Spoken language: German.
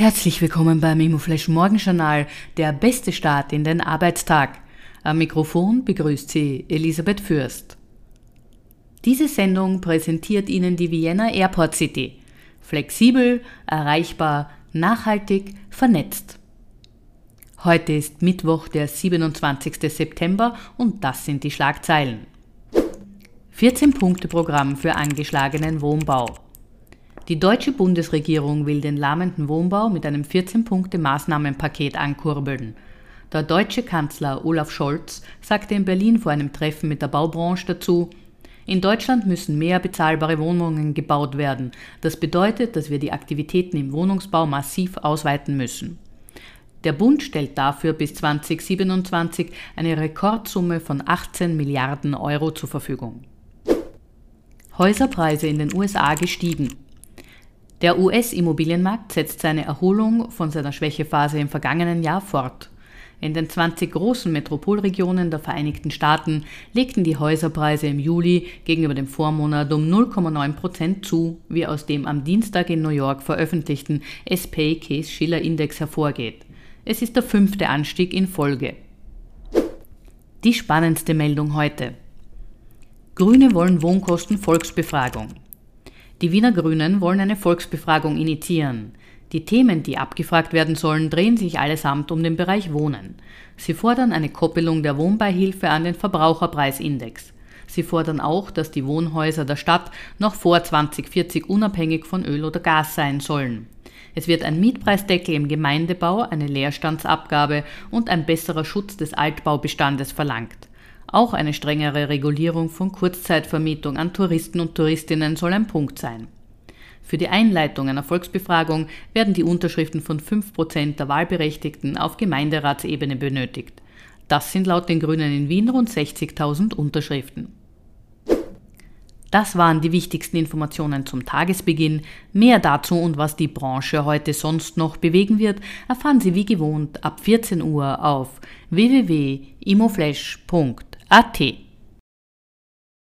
Herzlich willkommen beim Immoflash Morgenjournal, der beste Start in den Arbeitstag. Am Mikrofon begrüßt Sie Elisabeth Fürst. Diese Sendung präsentiert Ihnen die Vienna Airport City. Flexibel, erreichbar, nachhaltig, vernetzt. Heute ist Mittwoch, der 27. September und das sind die Schlagzeilen. 14-Punkte-Programm für angeschlagenen Wohnbau. Die deutsche Bundesregierung will den lahmenden Wohnbau mit einem 14-Punkte-Maßnahmenpaket ankurbeln. Der deutsche Kanzler Olaf Scholz sagte in Berlin vor einem Treffen mit der Baubranche dazu, in Deutschland müssen mehr bezahlbare Wohnungen gebaut werden. Das bedeutet, dass wir die Aktivitäten im Wohnungsbau massiv ausweiten müssen. Der Bund stellt dafür bis 2027 eine Rekordsumme von 18 Milliarden Euro zur Verfügung. Häuserpreise in den USA gestiegen. Der US-Immobilienmarkt setzt seine Erholung von seiner Schwächephase im vergangenen Jahr fort. In den 20 großen Metropolregionen der Vereinigten Staaten legten die Häuserpreise im Juli gegenüber dem Vormonat um 0,9 Prozent zu, wie aus dem am Dienstag in New York veröffentlichten SP Case Schiller Index hervorgeht. Es ist der fünfte Anstieg in Folge. Die spannendste Meldung heute. Grüne wollen Wohnkosten-Volksbefragung. Die Wiener Grünen wollen eine Volksbefragung initiieren. Die Themen, die abgefragt werden sollen, drehen sich allesamt um den Bereich Wohnen. Sie fordern eine Koppelung der Wohnbeihilfe an den Verbraucherpreisindex. Sie fordern auch, dass die Wohnhäuser der Stadt noch vor 2040 unabhängig von Öl oder Gas sein sollen. Es wird ein Mietpreisdeckel im Gemeindebau, eine Leerstandsabgabe und ein besserer Schutz des Altbaubestandes verlangt. Auch eine strengere Regulierung von Kurzzeitvermietung an Touristen und Touristinnen soll ein Punkt sein. Für die Einleitung einer Volksbefragung werden die Unterschriften von 5% der Wahlberechtigten auf Gemeinderatsebene benötigt. Das sind laut den Grünen in Wien rund 60.000 Unterschriften. Das waren die wichtigsten Informationen zum Tagesbeginn. Mehr dazu und was die Branche heute sonst noch bewegen wird, erfahren Sie wie gewohnt ab 14 Uhr auf www.imoflash.com AT